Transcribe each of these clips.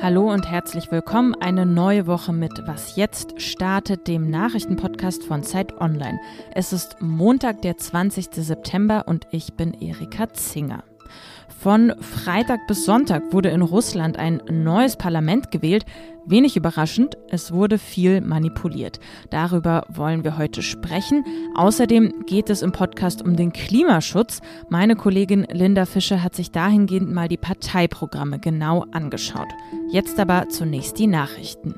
Hallo und herzlich willkommen. Eine neue Woche mit Was jetzt startet, dem Nachrichtenpodcast von Zeit Online. Es ist Montag, der 20. September und ich bin Erika Zinger. Von Freitag bis Sonntag wurde in Russland ein neues Parlament gewählt. Wenig überraschend, es wurde viel manipuliert. Darüber wollen wir heute sprechen. Außerdem geht es im Podcast um den Klimaschutz. Meine Kollegin Linda Fischer hat sich dahingehend mal die Parteiprogramme genau angeschaut. Jetzt aber zunächst die Nachrichten.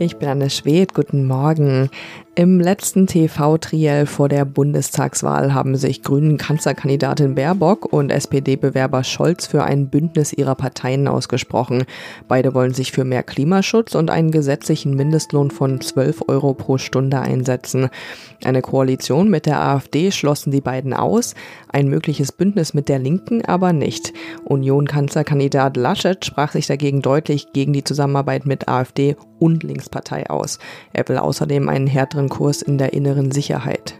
Ich bin Anne Schwedt, guten Morgen. Im letzten TV-Triell vor der Bundestagswahl haben sich Grünen Kanzlerkandidatin Baerbock und SPD-Bewerber Scholz für ein Bündnis ihrer Parteien ausgesprochen. Beide wollen sich für mehr Klimaschutz und einen gesetzlichen Mindestlohn von 12 Euro pro Stunde einsetzen. Eine Koalition mit der AfD schlossen die beiden aus, ein mögliches Bündnis mit der Linken aber nicht. Union-Kanzlerkandidat Laschet sprach sich dagegen deutlich gegen die Zusammenarbeit mit AfD und Linkspartei aus. Er will außerdem einen härteren anderen Kurs in der inneren Sicherheit.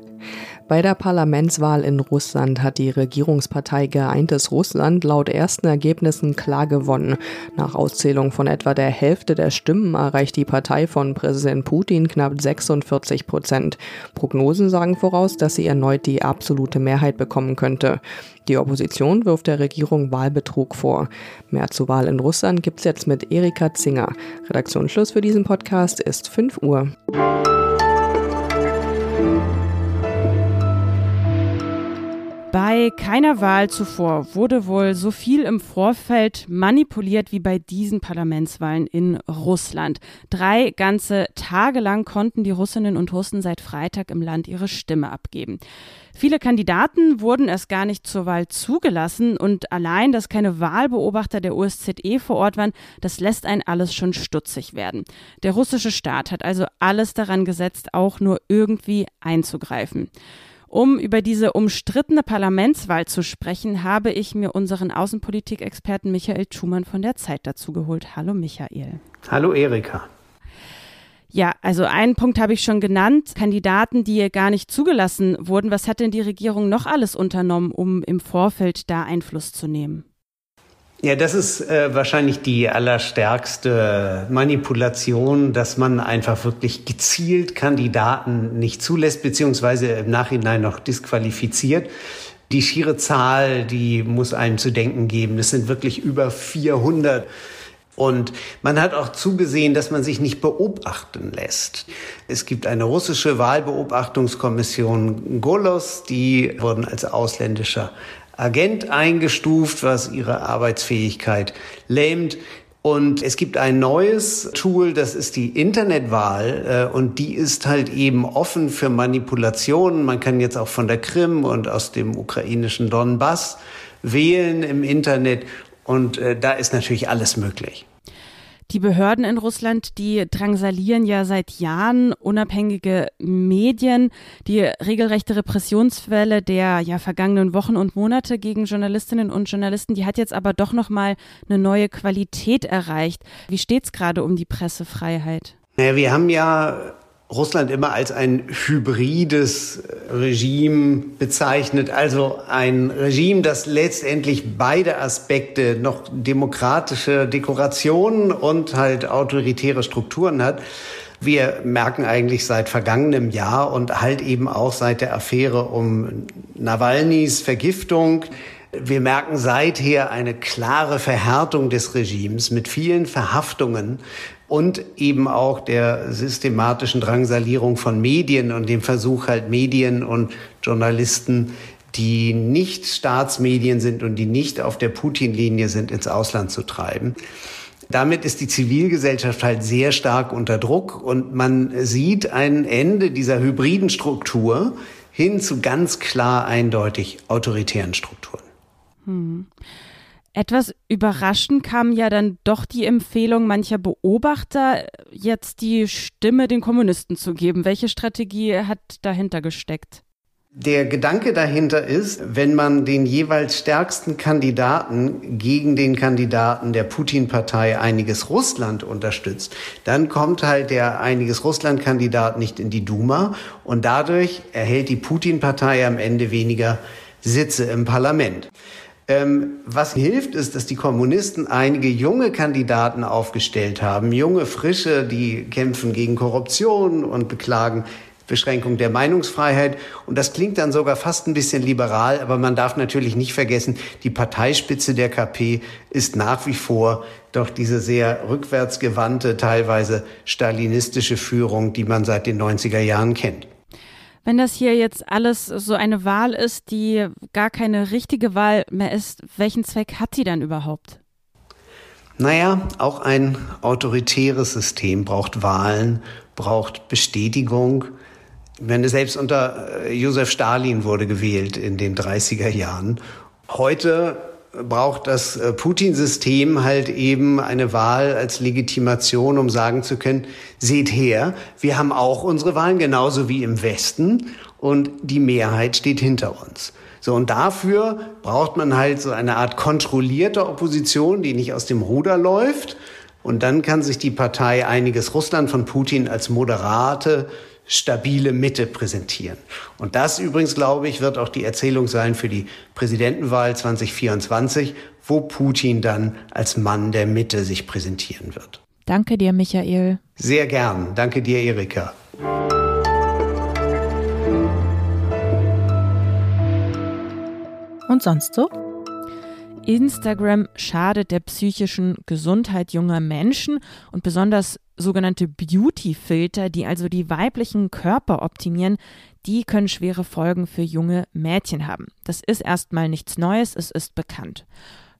Bei der Parlamentswahl in Russland hat die Regierungspartei Geeintes Russland laut ersten Ergebnissen klar gewonnen. Nach Auszählung von etwa der Hälfte der Stimmen erreicht die Partei von Präsident Putin knapp 46 Prozent. Prognosen sagen voraus, dass sie erneut die absolute Mehrheit bekommen könnte. Die Opposition wirft der Regierung Wahlbetrug vor. Mehr zur Wahl in Russland gibt's jetzt mit Erika Zinger. Redaktionsschluss für diesen Podcast ist 5 Uhr. Bei keiner Wahl zuvor wurde wohl so viel im Vorfeld manipuliert wie bei diesen Parlamentswahlen in Russland. Drei ganze Tage lang konnten die Russinnen und Russen seit Freitag im Land ihre Stimme abgeben. Viele Kandidaten wurden erst gar nicht zur Wahl zugelassen und allein, dass keine Wahlbeobachter der OSZE vor Ort waren, das lässt einen alles schon stutzig werden. Der russische Staat hat also alles daran gesetzt, auch nur irgendwie einzugreifen. Um über diese umstrittene Parlamentswahl zu sprechen, habe ich mir unseren Außenpolitikexperten Michael Schumann von der Zeit dazu geholt. Hallo Michael. Hallo Erika. Ja, also einen Punkt habe ich schon genannt. Kandidaten, die gar nicht zugelassen wurden. Was hat denn die Regierung noch alles unternommen, um im Vorfeld da Einfluss zu nehmen? Ja, das ist äh, wahrscheinlich die allerstärkste Manipulation, dass man einfach wirklich gezielt Kandidaten nicht zulässt, beziehungsweise im Nachhinein noch disqualifiziert. Die schiere Zahl, die muss einem zu denken geben. Es sind wirklich über 400. Und man hat auch zugesehen, dass man sich nicht beobachten lässt. Es gibt eine russische Wahlbeobachtungskommission Golos, die wurden als ausländischer Agent eingestuft, was ihre Arbeitsfähigkeit lähmt. Und es gibt ein neues Tool, das ist die Internetwahl. Äh, und die ist halt eben offen für Manipulationen. Man kann jetzt auch von der Krim und aus dem ukrainischen Donbass wählen im Internet. Und äh, da ist natürlich alles möglich. Die Behörden in Russland, die drangsalieren ja seit Jahren unabhängige Medien. Die regelrechte Repressionswelle der ja vergangenen Wochen und Monate gegen Journalistinnen und Journalisten, die hat jetzt aber doch noch mal eine neue Qualität erreicht. Wie steht's gerade um die Pressefreiheit? Naja, wir haben ja Russland immer als ein hybrides Regime bezeichnet, also ein Regime, das letztendlich beide Aspekte, noch demokratische Dekorationen und halt autoritäre Strukturen hat. Wir merken eigentlich seit vergangenem Jahr und halt eben auch seit der Affäre um Nawalnys Vergiftung, wir merken seither eine klare Verhärtung des Regimes mit vielen Verhaftungen und eben auch der systematischen Drangsalierung von Medien und dem Versuch halt Medien und Journalisten, die nicht Staatsmedien sind und die nicht auf der Putin-Linie sind, ins Ausland zu treiben. Damit ist die Zivilgesellschaft halt sehr stark unter Druck und man sieht ein Ende dieser hybriden Struktur hin zu ganz klar eindeutig autoritären Strukturen. Hm. Etwas überraschend kam ja dann doch die Empfehlung mancher Beobachter, jetzt die Stimme den Kommunisten zu geben. Welche Strategie hat dahinter gesteckt? Der Gedanke dahinter ist, wenn man den jeweils stärksten Kandidaten gegen den Kandidaten der Putin-Partei Einiges Russland unterstützt, dann kommt halt der Einiges Russland-Kandidat nicht in die Duma und dadurch erhält die Putin-Partei am Ende weniger Sitze im Parlament. Ähm, was hilft, ist, dass die Kommunisten einige junge Kandidaten aufgestellt haben, junge Frische, die kämpfen gegen Korruption und beklagen Beschränkung der Meinungsfreiheit. Und das klingt dann sogar fast ein bisschen liberal, aber man darf natürlich nicht vergessen, die Parteispitze der KP ist nach wie vor doch diese sehr rückwärtsgewandte, teilweise stalinistische Führung, die man seit den 90er Jahren kennt. Wenn das hier jetzt alles so eine Wahl ist, die gar keine richtige Wahl mehr ist, welchen Zweck hat die dann überhaupt? Naja, auch ein autoritäres System braucht Wahlen, braucht Bestätigung. Ich meine, selbst unter äh, Josef Stalin wurde gewählt in den 30er Jahren. Heute braucht das äh, Putin-System halt eben eine Wahl als Legitimation, um sagen zu können, seht her, wir haben auch unsere Wahlen genauso wie im Westen und die Mehrheit steht hinter uns. So, und dafür braucht man halt so eine Art kontrollierte Opposition, die nicht aus dem Ruder läuft. Und dann kann sich die Partei einiges Russland von Putin als moderate stabile Mitte präsentieren. Und das übrigens, glaube ich, wird auch die Erzählung sein für die Präsidentenwahl 2024, wo Putin dann als Mann der Mitte sich präsentieren wird. Danke dir, Michael. Sehr gern. Danke dir, Erika. Und sonst so? Instagram schadet der psychischen Gesundheit junger Menschen und besonders sogenannte Beauty-Filter, die also die weiblichen Körper optimieren, die können schwere Folgen für junge Mädchen haben. Das ist erstmal nichts Neues, es ist bekannt.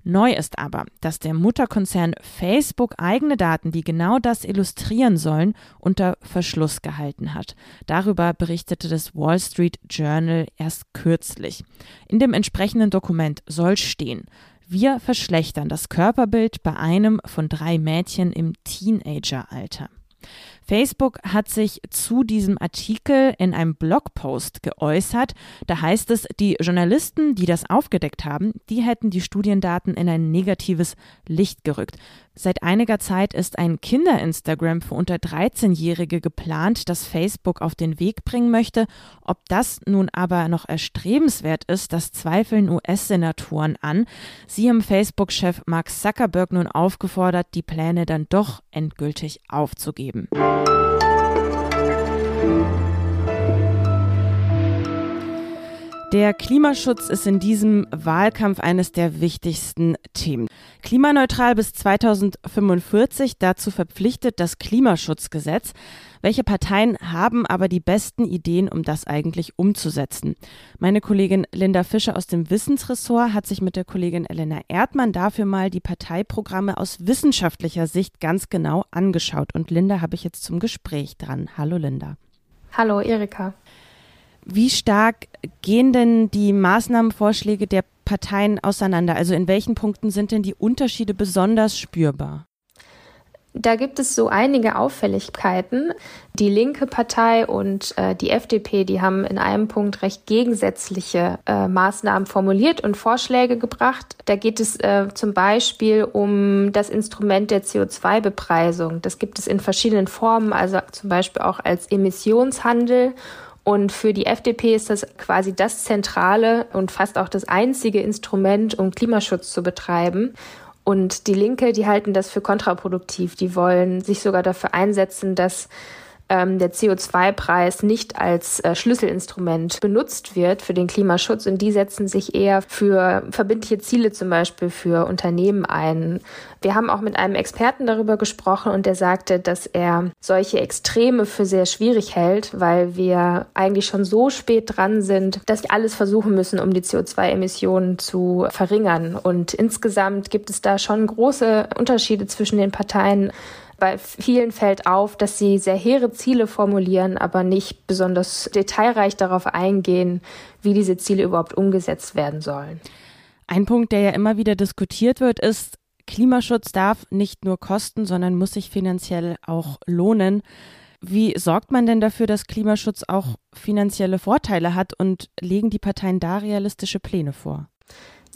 Neu ist aber, dass der Mutterkonzern Facebook eigene Daten, die genau das illustrieren sollen, unter Verschluss gehalten hat. Darüber berichtete das Wall Street Journal erst kürzlich. In dem entsprechenden Dokument soll stehen, wir verschlechtern das Körperbild bei einem von drei Mädchen im Teenageralter. Facebook hat sich zu diesem Artikel in einem Blogpost geäußert. Da heißt es, die Journalisten, die das aufgedeckt haben, die hätten die Studiendaten in ein negatives Licht gerückt. Seit einiger Zeit ist ein Kinder-Instagram für unter 13-Jährige geplant, das Facebook auf den Weg bringen möchte. Ob das nun aber noch erstrebenswert ist, das zweifeln US-Senatoren an. Sie haben Facebook-Chef Mark Zuckerberg nun aufgefordert, die Pläne dann doch endgültig aufzugeben. Thank you. Der Klimaschutz ist in diesem Wahlkampf eines der wichtigsten Themen. Klimaneutral bis 2045, dazu verpflichtet das Klimaschutzgesetz. Welche Parteien haben aber die besten Ideen, um das eigentlich umzusetzen? Meine Kollegin Linda Fischer aus dem Wissensressort hat sich mit der Kollegin Elena Erdmann dafür mal die Parteiprogramme aus wissenschaftlicher Sicht ganz genau angeschaut. Und Linda habe ich jetzt zum Gespräch dran. Hallo Linda. Hallo Erika. Wie stark gehen denn die Maßnahmenvorschläge der Parteien auseinander? Also in welchen Punkten sind denn die Unterschiede besonders spürbar? Da gibt es so einige Auffälligkeiten. Die linke Partei und äh, die FDP, die haben in einem Punkt recht gegensätzliche äh, Maßnahmen formuliert und Vorschläge gebracht. Da geht es äh, zum Beispiel um das Instrument der CO2-Bepreisung. Das gibt es in verschiedenen Formen, also zum Beispiel auch als Emissionshandel und für die FDP ist das quasi das zentrale und fast auch das einzige Instrument, um Klimaschutz zu betreiben. Und die Linke, die halten das für kontraproduktiv. Die wollen sich sogar dafür einsetzen, dass ähm, der CO2-Preis nicht als äh, Schlüsselinstrument benutzt wird für den Klimaschutz und die setzen sich eher für verbindliche Ziele zum Beispiel für Unternehmen ein. Wir haben auch mit einem Experten darüber gesprochen und der sagte, dass er solche Extreme für sehr schwierig hält, weil wir eigentlich schon so spät dran sind, dass wir alles versuchen müssen, um die CO2-Emissionen zu verringern. Und insgesamt gibt es da schon große Unterschiede zwischen den Parteien bei vielen fällt auf, dass sie sehr hehre Ziele formulieren, aber nicht besonders detailreich darauf eingehen, wie diese Ziele überhaupt umgesetzt werden sollen. Ein Punkt, der ja immer wieder diskutiert wird, ist, Klimaschutz darf nicht nur kosten, sondern muss sich finanziell auch lohnen. Wie sorgt man denn dafür, dass Klimaschutz auch finanzielle Vorteile hat und legen die Parteien da realistische Pläne vor?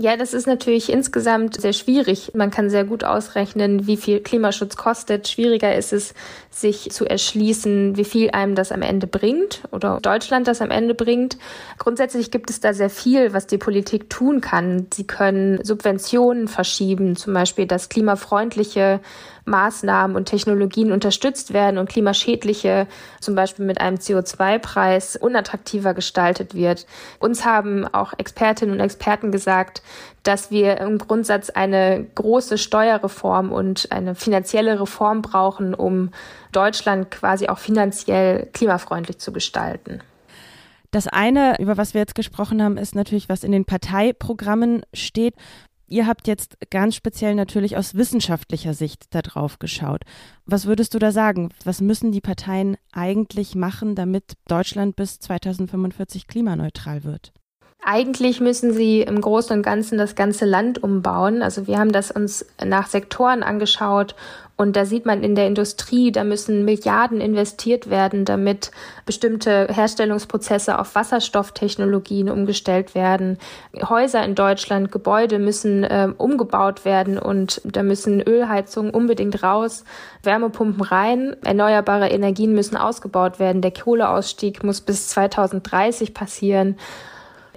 Ja, das ist natürlich insgesamt sehr schwierig. Man kann sehr gut ausrechnen, wie viel Klimaschutz kostet. Schwieriger ist es, sich zu erschließen, wie viel einem das am Ende bringt oder Deutschland das am Ende bringt. Grundsätzlich gibt es da sehr viel, was die Politik tun kann. Sie können Subventionen verschieben, zum Beispiel, dass klimafreundliche Maßnahmen und Technologien unterstützt werden und klimaschädliche, zum Beispiel mit einem CO2-Preis, unattraktiver gestaltet wird. Uns haben auch Expertinnen und Experten gesagt, dass wir im Grundsatz eine große Steuerreform und eine finanzielle Reform brauchen, um Deutschland quasi auch finanziell klimafreundlich zu gestalten. Das eine, über was wir jetzt gesprochen haben, ist natürlich, was in den Parteiprogrammen steht. Ihr habt jetzt ganz speziell natürlich aus wissenschaftlicher Sicht darauf geschaut. Was würdest du da sagen? Was müssen die Parteien eigentlich machen, damit Deutschland bis 2045 klimaneutral wird? Eigentlich müssen sie im Großen und Ganzen das ganze Land umbauen. Also wir haben das uns nach Sektoren angeschaut und da sieht man in der Industrie, da müssen Milliarden investiert werden, damit bestimmte Herstellungsprozesse auf Wasserstofftechnologien umgestellt werden. Häuser in Deutschland, Gebäude müssen äh, umgebaut werden und da müssen Ölheizungen unbedingt raus, Wärmepumpen rein, erneuerbare Energien müssen ausgebaut werden. Der Kohleausstieg muss bis 2030 passieren.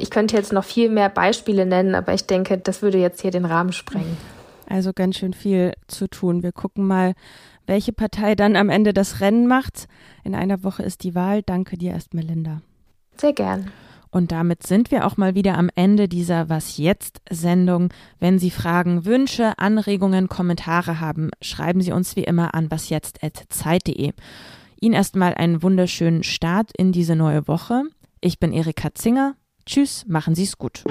Ich könnte jetzt noch viel mehr Beispiele nennen, aber ich denke, das würde jetzt hier den Rahmen sprengen. Also ganz schön viel zu tun. Wir gucken mal, welche Partei dann am Ende das Rennen macht. In einer Woche ist die Wahl. Danke dir erst, Melinda. Sehr gern. Und damit sind wir auch mal wieder am Ende dieser Was jetzt Sendung. Wenn Sie Fragen, Wünsche, Anregungen, Kommentare haben, schreiben Sie uns wie immer an wasjetzt.zeit.de. Ihnen erstmal einen wunderschönen Start in diese neue Woche. Ich bin Erika Zinger. Tschüss, machen Sie es gut.